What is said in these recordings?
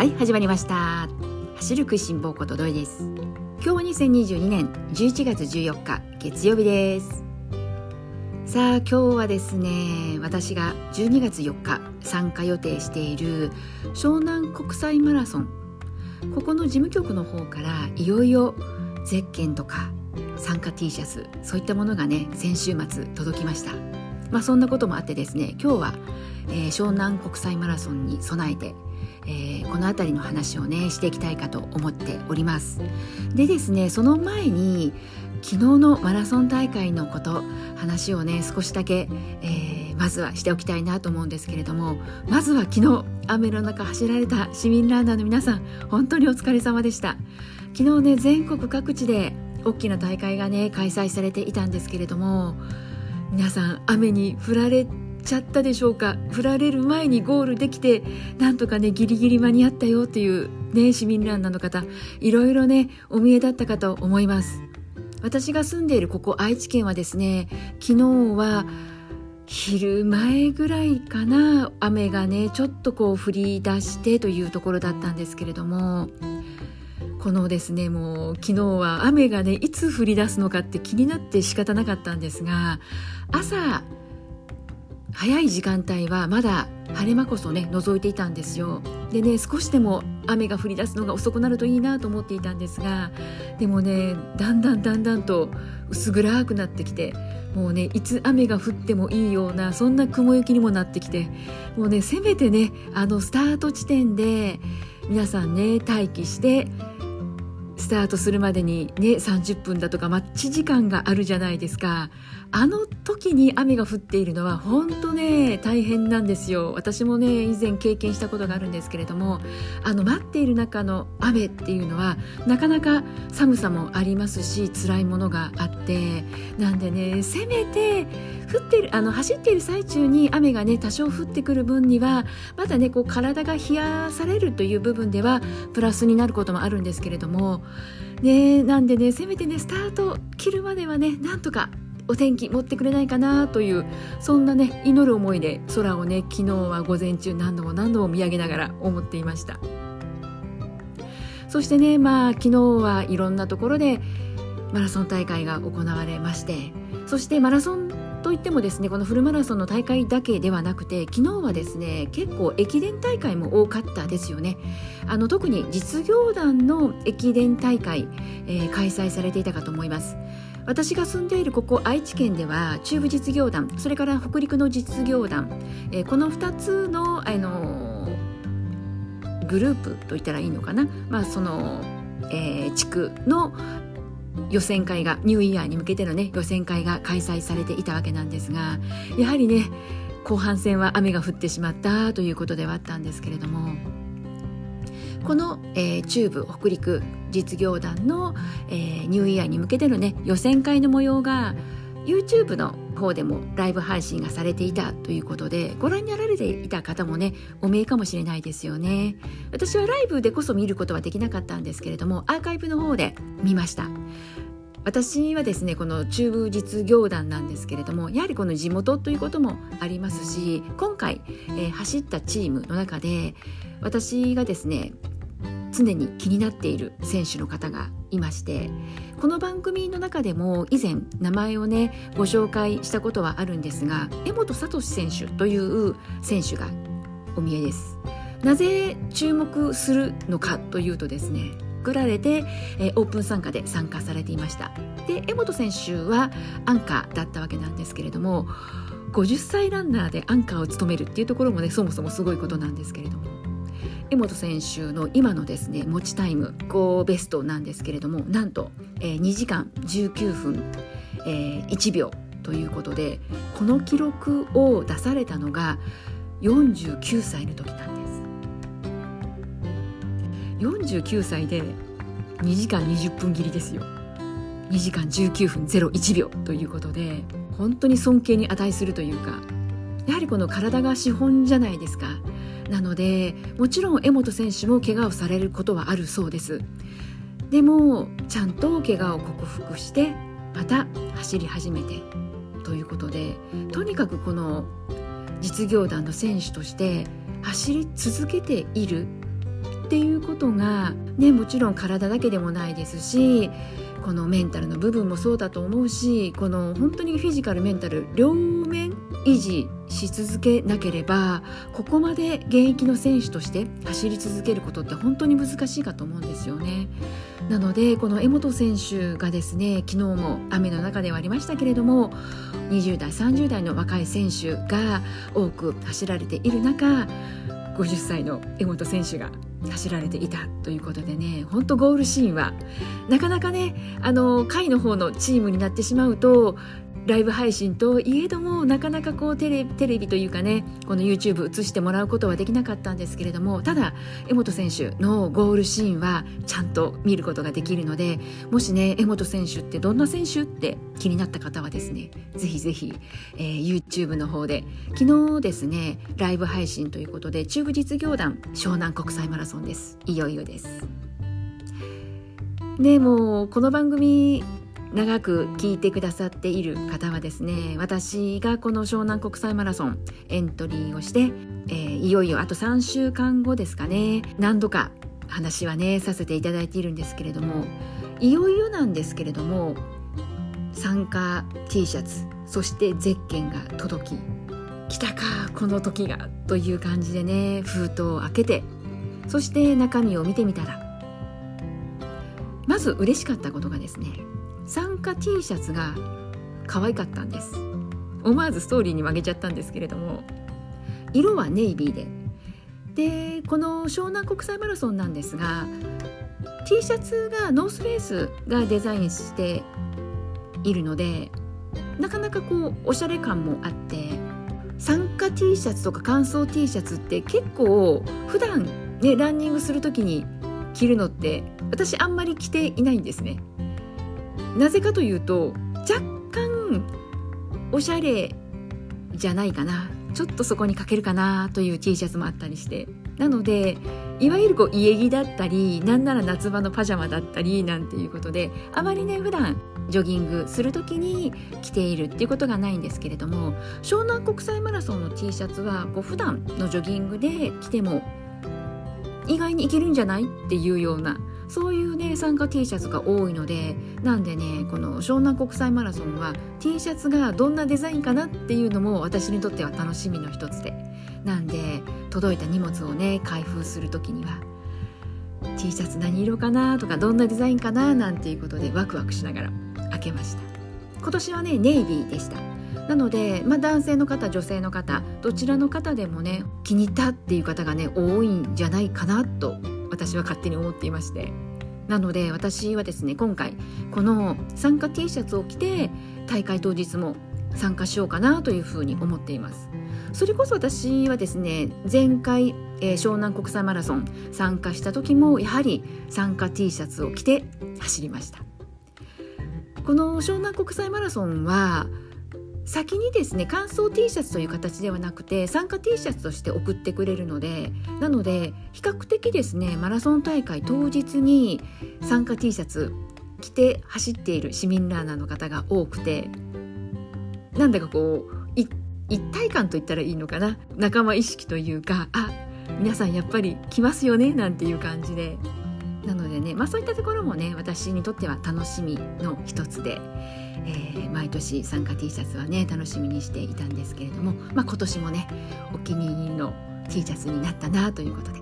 はい始まりました。走る食いしん坊ことどいです。今日は2022年11月14日月曜日です。さあ今日はですね私が12月4日参加予定している湘南国際マラソン。ここの事務局の方からいよいよゼッケンとか参加 T シャツそういったものがね先週末届きました。まあそんなこともあってですね今日は、えー、湘南国際マラソンに備えてえー、この辺りの話をねしていきたいかと思っております。でですねその前に昨日のマラソン大会のこと話をね少しだけ、えー、まずはしておきたいなと思うんですけれどもまずは昨日雨の中走られた市民ランナーの皆さん本当にお疲れ様でした。昨日ね全国各地で大きな大会がね開催されていたんですけれども皆さん雨に降られちゃったでしょうか。振られる前にゴールできてなんとかねギリギリ間に合ったよっていうね市民ランナーの方いろいろねお見えだったかと思います。私が住んでいるここ愛知県はですね昨日は昼前ぐらいかな雨がねちょっとこう降り出してというところだったんですけれどもこのですねもう昨日は雨がねいつ降り出すのかって気になって仕方なかったんですが朝早い時間帯はまだ晴れ間こそね覗いていたんですよ。でね少しでも雨が降り出すのが遅くなるといいなと思っていたんですがでもねだんだんだんだんと薄暗くなってきてもうねいつ雨が降ってもいいようなそんな雲行きにもなってきてもうねせめてねあのスタート地点で皆さんね待機してスタートするまでにね30分だとか待ち時間があるじゃないですか。あの時に雨が降っているのは本当ね大変なんですよ。私もね以前経験したことがあるんですけれどもあの待っている中の雨っていうのはなかなか寒さもありますし辛いものがあってなんでねせめて降ってるあの走っている最中に雨がね多少降ってくる分にはまだねこう体が冷やされるという部分ではプラスになることもあるんですけれどもねなんでねせめてねスタート切るまではねなんとかお天気持ってくれないかなというそんなね祈る思いで空をね昨日は午前中何度も何度も見上げながら思っていました。そしてねまあ昨日はいろんなところでマラソン大会が行われましてそしてマラソンといってもですねこのフルマラソンの大会だけではなくて昨日はですね結構駅伝大会も多かったですよね。あの特に実業団の駅伝大会、えー、開催されていたかと思います。私が住んでいるここ愛知県では中部実業団それから北陸の実業団、えー、この2つの、あのー、グループといったらいいのかな、まあ、その、えー、地区の予選会がニューイヤーに向けてのね予選会が開催されていたわけなんですがやはりね後半戦は雨が降ってしまったということではあったんですけれどもこの、えー、中部北陸実業団の、えー、ニューイヤーに向けてのね予選会の模様が YouTube の方でもライブ配信がされていたということでご覧になられていた方もねお見えかもしれないですよね。私はライブでこそ見ることはできなかったんですけれどもアーカイブの方で見ました。私はですねこの中部実業団なんですけれどもやはりこの地元ということもありますし今回、えー、走ったチームの中で私がですね常に気になっている選手の方がいましてこの番組の中でも以前名前をねご紹介したことはあるんですが江本聡選手という選手がお見えです。なぜ注目するのかというとですね作られて、えー、オープン参加で参加されていました。で江本選手はアンカーだったわけなんですけれども50歳ランナーでアンカーを務めるっていうところもねそもそもすごいことなんですけれども江本選手の今のですね持ちタイム高ベストなんですけれどもなんと、えー、2時間19分、えー、1秒ということでこの記録を出されたのが49歳の時なんです。49歳で2時間20分切りですよ。2時間19分01秒ということで本当に尊敬に値するというかやはりこの体が資本じゃないですか。なのでもちろん江本選手も怪我をされることはあるそうです。でもちゃんと怪我を克服してまた走り始めてということでとにかくこの実業団の選手として走り続けているっていうことが、ね、もちろん体だけでもないですしこのメンタルの部分もそうだと思うしこの本当にフィジカルメンタル両面維持し続けなければここまで現役の選手として走り続けることって本当に難しいかと思うんですよね。なのでこの江本選手がですね昨日も雨の中ではありましたけれども20代30代の若い選手が多く走られている中50歳の江本選手が走られていたということでね本当ゴールシーンはなかなかねあの下位の方のチームになってしまうとライブ配信といえどもなかなかこうテレテレビというかねこの YouTube 映してもらうことはできなかったんですけれどもただ江本選手のゴールシーンはちゃんと見ることができるのでもしね江本選手ってどんな選手って気になった方はですねぜひぜひ、えー、YouTube の方で昨日ですねライブ配信ということで中部実業団湘南国際マラソンです。いよいよです。でもうこの番組長く聞いてくださっている方はですね私がこの湘南国際マラソンエントリーをして、えー、いよいよあと3週間後ですかね。何度か話はねさせていただいているんですけれどもいよいよなんですけれども参加 T シャツそしてゼッケンが届き来たかこの時がという感じでね封筒を開けてそして中身を見てみたらまず嬉しかったことがですね参加 T シャツが可愛かったんです。思わずストーリーに曲げちゃったんですけれども。色はネイビーで。でこの湘南国際マラソンなんですが T シャツがノースフェイスがデザインしているのでなかなかこうおしゃれ感もあって参加 T シャツとか乾燥 T シャツって結構普段ねランニングする時に着るのって私あんまり着ていないんですね。なぜかというと若干おしゃれじゃないかな。ちょっとそこにかけるかなという T シャツもあったりして。なのでいわゆるこう家着だったりなんなら夏場のパジャマだったりなんていうことであまりね普段ジョギングする時に着ているっていうことがないんですけれども湘南国際マラソンの T シャツはこう普段のジョギングで着ても意外にいけるんじゃないっていうようなそういうね参加 T シャツが多いのでなんでねこの湘南国際マラソンは T シャツがどんなデザインかなっていうのも私にとっては楽しみの一つで。なんで届いた荷物をね開封する時には T シャツ何色かなとかどんなデザインかななんていうことでワクワクしながら開けました。今年はねネイビーでした。なので、まあ、男性の方女性の方どちらの方でもね気に入ったっていう方がね多いんじゃないかなと私は勝手に思っていまして。なので私はですね今回この参加 T シャツを着て大会当日も参加しようかなというふうに思っています。それこそ私はですね前回、えー、湘南国際マラソン参加した時もやはり参加 T シャツを着て走りました。この湘南国際マラソンは先にですね乾燥 T シャツという形ではなくて参加 T シャツとして送ってくれるのでなので比較的ですねマラソン大会当日に参加 T シャツ着て走っている市民ランナーの方が多くてなんだかこう一体感といったらいいのかな？仲間意識というかあ皆さんやっぱり来ますよね？なんていう感じで。なのでね、まあ、そういったところもね私にとっては楽しみの一つで、えー、毎年参加 T シャツはね楽しみにしていたんですけれども、まあ、今年もねお気に入りの T シャツになったなということで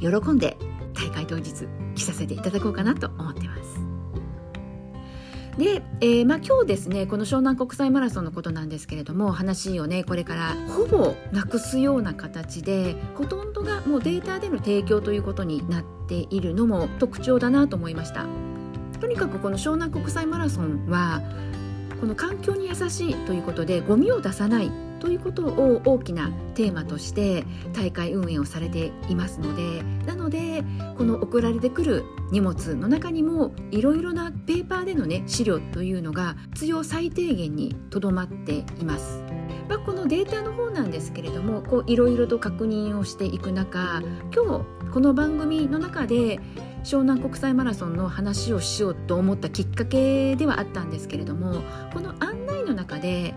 喜んで大会当日着させていただこうかなと思ってます。で、えー、まあ、今日ですねこの湘南国際マラソンのことなんですけれども話をねこれからほぼなくすような形でほとんどがもうデータでの提供ということになっているのも特徴だなと思いました。とにかくこの湘南国際マラソンはこの環境に優しいということでゴミを出さないということを大きなテーマとして大会運営をされていますのでなのでこの送られてくる荷物の中にもいろいろなペーパーでのね資料というのが必要最低限にとどまっています。まあ、このデータの方なんですけれどもいろいろと確認をしていく中今日この番組の中で湘南国際マラソンの話をしようと思ったきっかけではあったんですけれどもこの案内の中で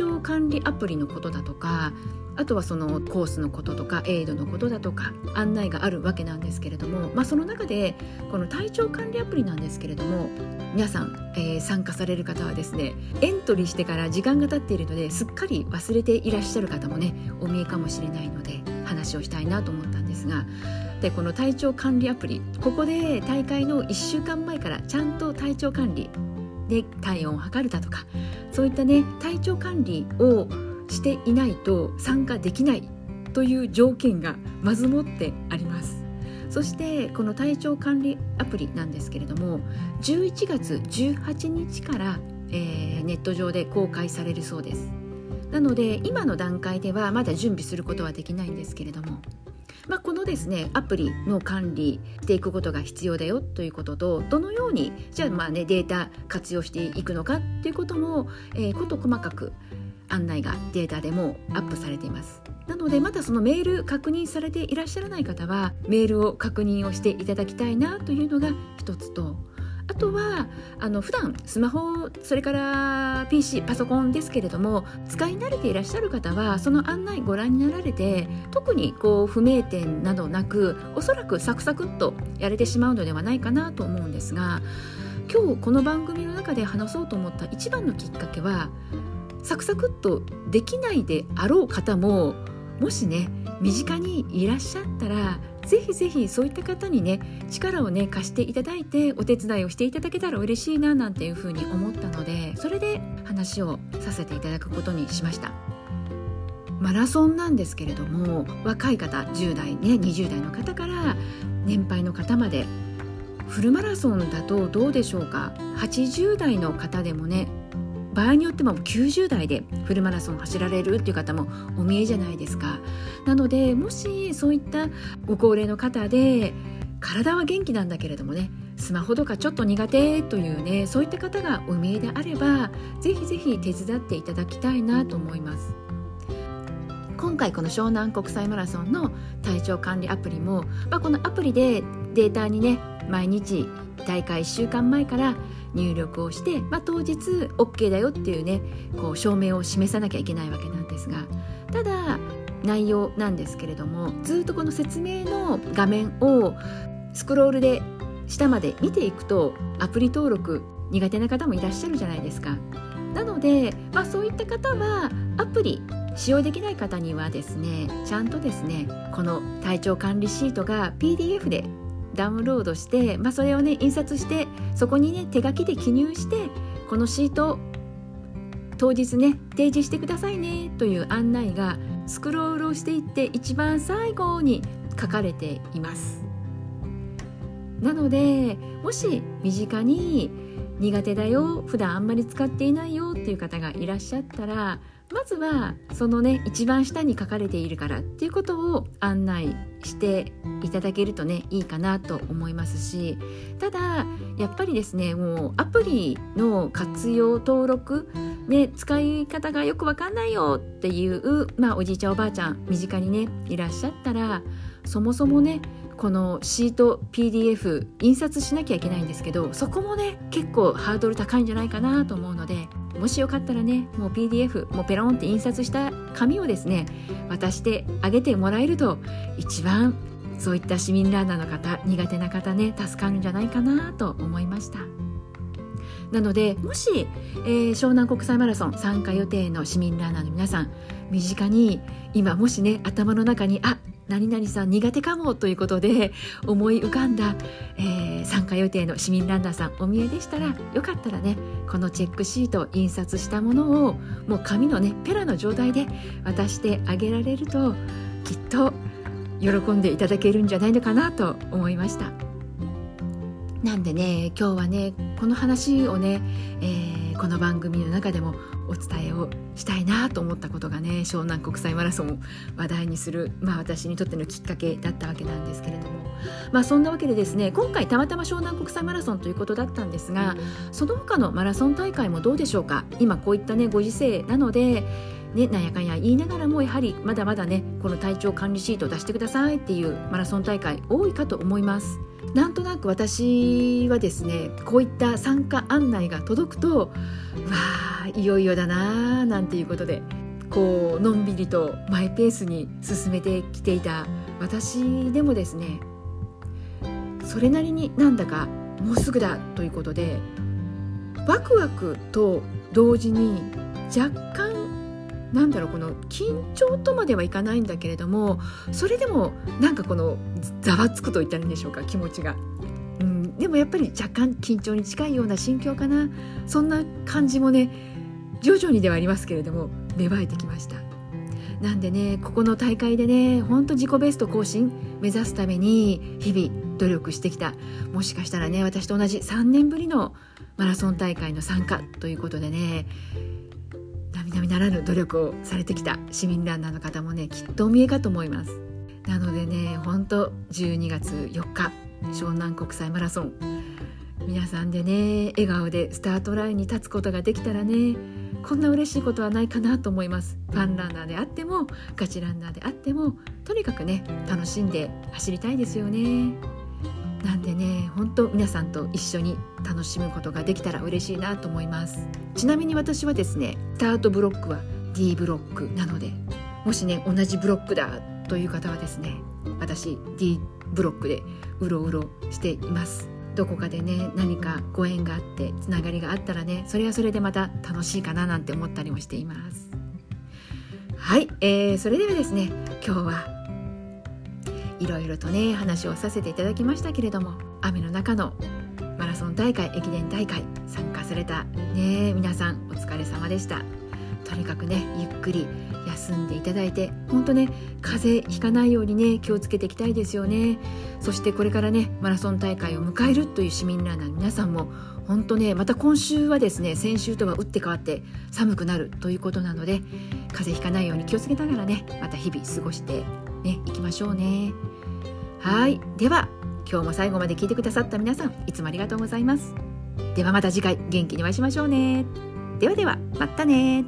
体調管理アプリのことだとかあとはそのコースのこととかエイドのことだとか案内があるわけなんですけれども、まあ、その中でこの体調管理アプリなんですけれども皆さん、えー、参加される方はですねエントリーしてから時間が経っているのですっかり忘れていらっしゃる方もねお見えかもしれないので話をしたいなと思ったんですがでこの体調管理アプリここで大会の1週間前からちゃんと体調管理で体温を測るだとかそういったね体調管理をしていないと参加できないという条件がまずもってあります。そしてこの体調管理アプリなんですけれども11月18日から、えー、ネット上で公開されるそうです。なので今の段階ではまだ準備することはできないんですけれどもまあ、このですねアプリの管理していくことが必要だよということとどのようにじゃあまあねデータ活用していくのかっていうことも、えー、こと細かく案内がデータでもアップされています。なのでまだそのメール確認されていらっしゃらない方はメールを確認をしていただきたいなというのが一つとあとはあの普段スマホそれから PC パソコンですけれども使い慣れていらっしゃる方はその案内ご覧になられて特にこう不明点などなくおそらくサクサクっとやれてしまうのではないかなと思うんですが今日この番組の中で話そうと思った一番のきっかけはサクサクっとできないであろう方ももしね身近にいらっしゃったらぜひぜひそういった方にね力をね貸していただいてお手伝いをしていただけたら嬉しいななんていうふうに思ったのでそれで話をさせていただくことにしました。マラソンなんですけれども若い方10代ね20代の方から年配の方までフルマラソンだとどうでしょうか。80代の方でもね場合によっても90代でフルマラソン走られるっていう方もお見えじゃないですか。なのでもしそういったご高齢の方で体は元気なんだけれどもねスマホとかちょっと苦手というねそういった方がお見えであればぜひぜひ手伝っていただきたいなと思います。今回この湘南国際マラソンの体調管理アプリも、まあ、このアプリでデータにね毎日大会1週間前から入力をして、まあ、当日 OK だよっていうねこう証明を示さなきゃいけないわけなんですがただ内容なんですけれどもずっとこの説明の画面をスクロールで下まで見ていくとアプリ登録苦手な方もいらっしゃるじゃないですか。なので、まあ、そういった方はアプリ使用できない方にはですねちゃんとですねこの体調管理シートが PDF でダウンロードして、まあ、それをね印刷してそこにね手書きで記入してこのシート当日ね提示してくださいねという案内がスクロールをしていって一番最後に書かれています。なのでもし身近に苦手だよ普段あんまり使っていないよっていう方がいらっしゃったらまずはそのね一番下に書かれているからっていうことを案内していただけるとねいいかなと思いますしただやっぱりですねもうアプリの活用登録ね使い方がよくわかんないよっていうまあおじいちゃんおばあちゃん身近にねいらっしゃったらそもそもねこのシート PDF 印刷しなきゃいけないんですけどそこもね結構ハードル高いんじゃないかなと思うのでもしよかったらねもう PDF もうペロンって印刷した紙をですね渡してあげてもらえると一番そういった市民ランナーの方苦手な方ね助かるんじゃないかなと思いました。なのでもし、えー、湘南国際マラソン参加予定の市民ランナーの皆さん身近に今もしね頭の中にあ何々さん苦手かもということで思い浮かんだ、えー、参加予定の市民ランナーさんお見えでしたらよかったらねこのチェックシート印刷したものをもう紙のねペラの状態で渡してあげられるときっと喜んでいただけるんじゃないのかなと思いました。なんでね今日はねこの話をね、えー、この番組の中でもお伝えをしたいなと思ったことがね湘南国際マラソンを話題にする、まあ、私にとってのきっかけだったわけなんですけれども、まあ、そんなわけでですね今回たまたま湘南国際マラソンということだったんですがその他のマラソン大会もどうでしょうか？今こういったねご時世なのでね、なんやかんや言いながらもやはりまだまだねこの体調管理シートを出してくださいっていうマラソン大会多いかと思います。なんとなく私はですねこういった参加案内が届くとわあいよいよだなーなんていうことでこうのんびりとマイペースに進めてきていた私でもですねそれなりになんだかもうすぐだということでワクワクと同時に若干なんだろうこの緊張とまではいかないんだけれどもそれでもなんかこのざわつくと言ったらいいんでしょうか気持ちが。うん、でもやっぱり若干緊張に近いような心境かな。そんな感じもね徐々にではありますけれども芽生えてきました。なんでねここの大会でねほんと自己ベスト更新目指すために日々努力してきた。もしかしたらね私と同じ3年ぶりのマラソン大会の参加ということでね並々ならぬ努力をされてきた市民ランナーの方もねきっとお見えかと思います。なのでねほんと12月4日湘南国際マラソン。皆さんでね笑顔でスタートラインに立つことができたらねこんな嬉しいことはないかなと思います。ファンランナーであってもガチランナーであってもとにかくね楽しんで走りたいですよね。なんでね本当皆さんと一緒に楽しむことができたら嬉しいなと思います。ちなみに私はですねスタートブロックは D ブロックなのでもしね同じブロックだという方はですね私 D ブロックでうろうろしています。どこかでね何かご縁があってつながりがあったらねそれはそれでまた楽しいかななんて思ったりもしています。はい、えー、それではですね今日はいろいろとね話をさせていただきましたけれども雨の中のマラソン大会駅伝大会参加されたね皆さんお疲れ様でした。とにかくねゆっくり休んでいただいて本当ね風邪ひかないようにね気をつけていきたいですよね。そしてこれからねマラソン大会を迎えるという市民ランナーの皆さんも本当ねまた今週はですね先週とは打って変わって寒くなるということなので風邪ひかないように気をつけながらねまた日々過ごしてねいきましょうね。はい。では今日も最後まで聞いてくださった皆さんいつもありがとうございます。ではまた次回元気にお会いしましょうね。ではではまたね。